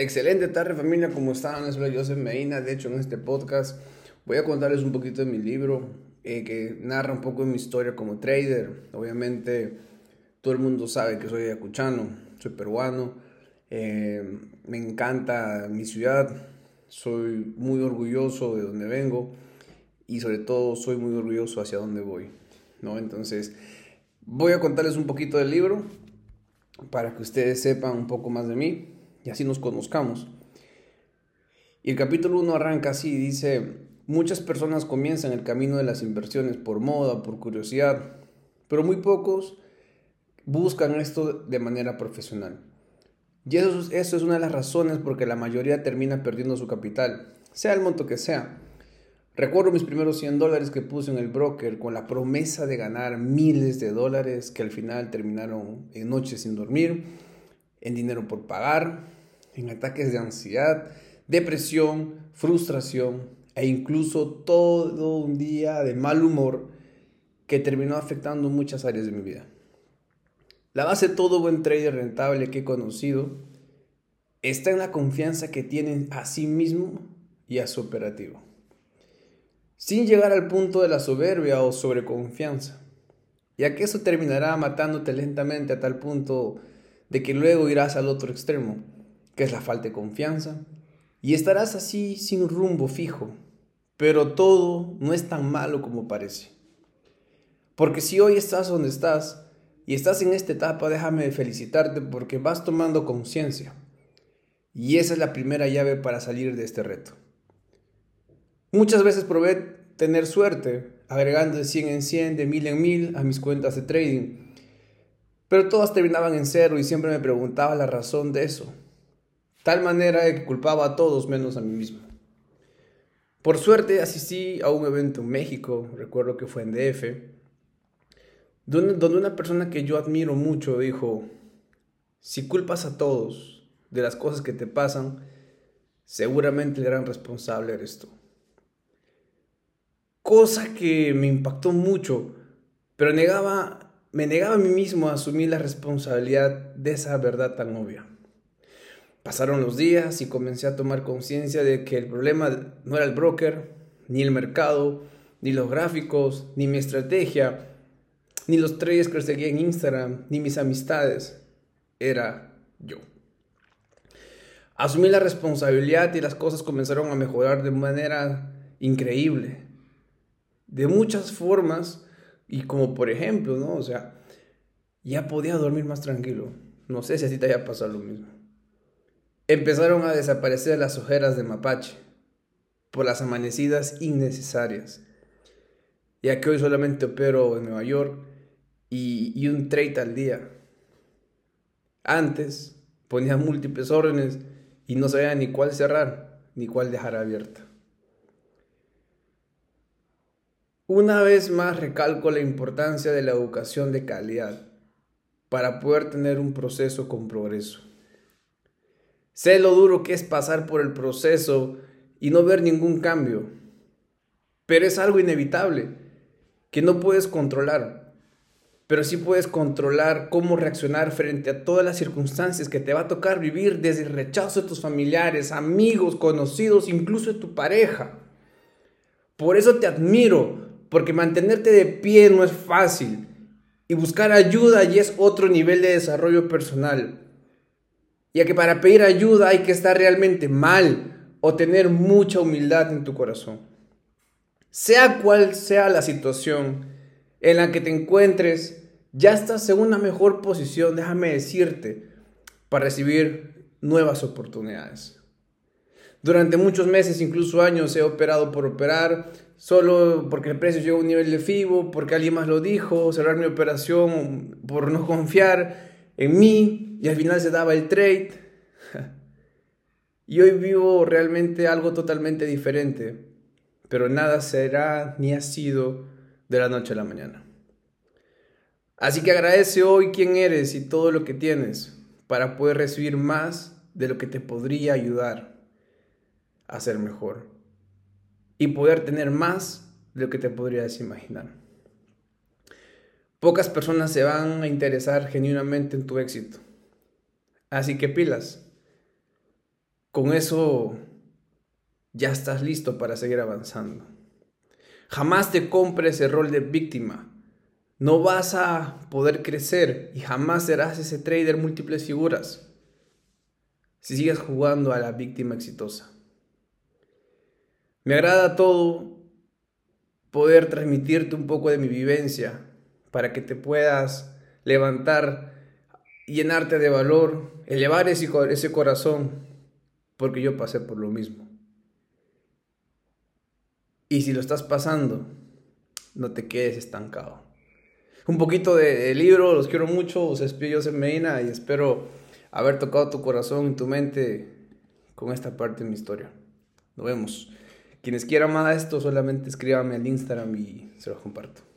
Excelente tarde familia, ¿cómo están? Soy Joseph Medina, de hecho en este podcast voy a contarles un poquito de mi libro eh, que narra un poco de mi historia como trader. Obviamente todo el mundo sabe que soy ayacuchano, soy peruano, eh, me encanta mi ciudad, soy muy orgulloso de donde vengo y sobre todo soy muy orgulloso hacia dónde voy, ¿no? Entonces voy a contarles un poquito del libro para que ustedes sepan un poco más de mí y así nos conozcamos. Y el capítulo 1 arranca así, dice, muchas personas comienzan el camino de las inversiones por moda, por curiosidad, pero muy pocos buscan esto de manera profesional. Y eso, eso es una de las razones por que la mayoría termina perdiendo su capital, sea el monto que sea. Recuerdo mis primeros 100 dólares que puse en el broker con la promesa de ganar miles de dólares que al final terminaron en noches sin dormir, en dinero por pagar, en ataques de ansiedad, depresión, frustración e incluso todo un día de mal humor que terminó afectando muchas áreas de mi vida. La base de todo buen trader rentable que he conocido está en la confianza que tienen a sí mismo y a su operativo, sin llegar al punto de la soberbia o sobreconfianza, ya que eso terminará matándote lentamente a tal punto de que luego irás al otro extremo, que es la falta de confianza, y estarás así sin rumbo fijo, pero todo no es tan malo como parece. Porque si hoy estás donde estás y estás en esta etapa, déjame felicitarte porque vas tomando conciencia. Y esa es la primera llave para salir de este reto. Muchas veces probé tener suerte, agregando de 100 en 100, de 1000 en 1000 a mis cuentas de trading. Pero todas terminaban en cero y siempre me preguntaba la razón de eso tal manera que culpaba a todos menos a mí mismo. Por suerte asistí a un evento en México, recuerdo que fue en DF, donde, una persona que yo admiro mucho dijo, si culpas a todos de las cosas que te pasan, seguramente el gran responsable eres tú. Cosa que me impactó mucho, pero negaba, me negaba a mí mismo a asumir la responsabilidad de esa verdad tan obvia. Pasaron los días y comencé a tomar conciencia de que el problema no era el broker, ni el mercado, ni los gráficos, ni mi estrategia, ni los traders que seguía en Instagram, ni mis amistades. Era yo. Asumí la responsabilidad y las cosas comenzaron a mejorar de manera increíble. De muchas formas y como por ejemplo, ¿no? O sea, ya podía dormir más tranquilo. No sé si así te haya pasado lo mismo. Empezaron a desaparecer las ojeras de mapache por las amanecidas innecesarias, ya que hoy solamente opero en Nueva York y, un trade al día. Antes ponía múltiples órdenes y no sabía ni cuál cerrar ni cuál dejar abierta. Una vez más recalco la importancia de la educación de calidad para poder tener un proceso con progreso. Sé lo duro que es pasar por el proceso y no ver ningún cambio. Pero es algo inevitable que no puedes controlar. Pero sí puedes controlar cómo reaccionar frente a todas las circunstancias que te va a tocar vivir desde el rechazo de tus familiares, amigos, conocidos, incluso de tu pareja. Por eso te admiro, porque mantenerte de pie no es fácil y buscar ayuda ya es otro nivel de desarrollo personal ya que para pedir ayuda hay que estar realmente mal o tener mucha humildad en tu corazón. Sea cual sea la situación en la que te encuentres, ya estás en una mejor posición, déjame decirte, para recibir nuevas oportunidades. Durante muchos meses, incluso años, he operado por operar, solo porque el precio llegó a un nivel de FIBO, porque alguien más lo dijo, cerrar mi operación por no confiar en mí, y al final se daba el trade. y hoy vivo realmente algo totalmente diferente, pero nada será ni ha sido de la noche a la mañana. Así que agradece hoy quién eres y todo lo que tienes para poder recibir más de lo que te podría ayudar a ser mejor y poder tener más de lo que te podrías imaginar. Pocas personas se van a interesar genuinamente en tu éxito. Así que pilas. con eso ya estás listo para seguir avanzando. Jamás te compres el rol de víctima. No vas a poder crecer y jamás serás ese trader múltiples figuras si sigues jugando a la víctima exitosa. Me agrada todo poder transmitirte un poco de mi vivencia para que te puedas levantar, llenarte de valor, elevar ese, ese corazón, porque yo pasé por lo mismo. Y si lo estás pasando, no te quedes estancado. Un poquito de, libro, los quiero mucho, os despido en Medina y espero haber tocado tu corazón y tu mente con esta parte de mi historia. Nos vemos. Quienes quieran más esto, solamente escríbame al Instagram y se los comparto.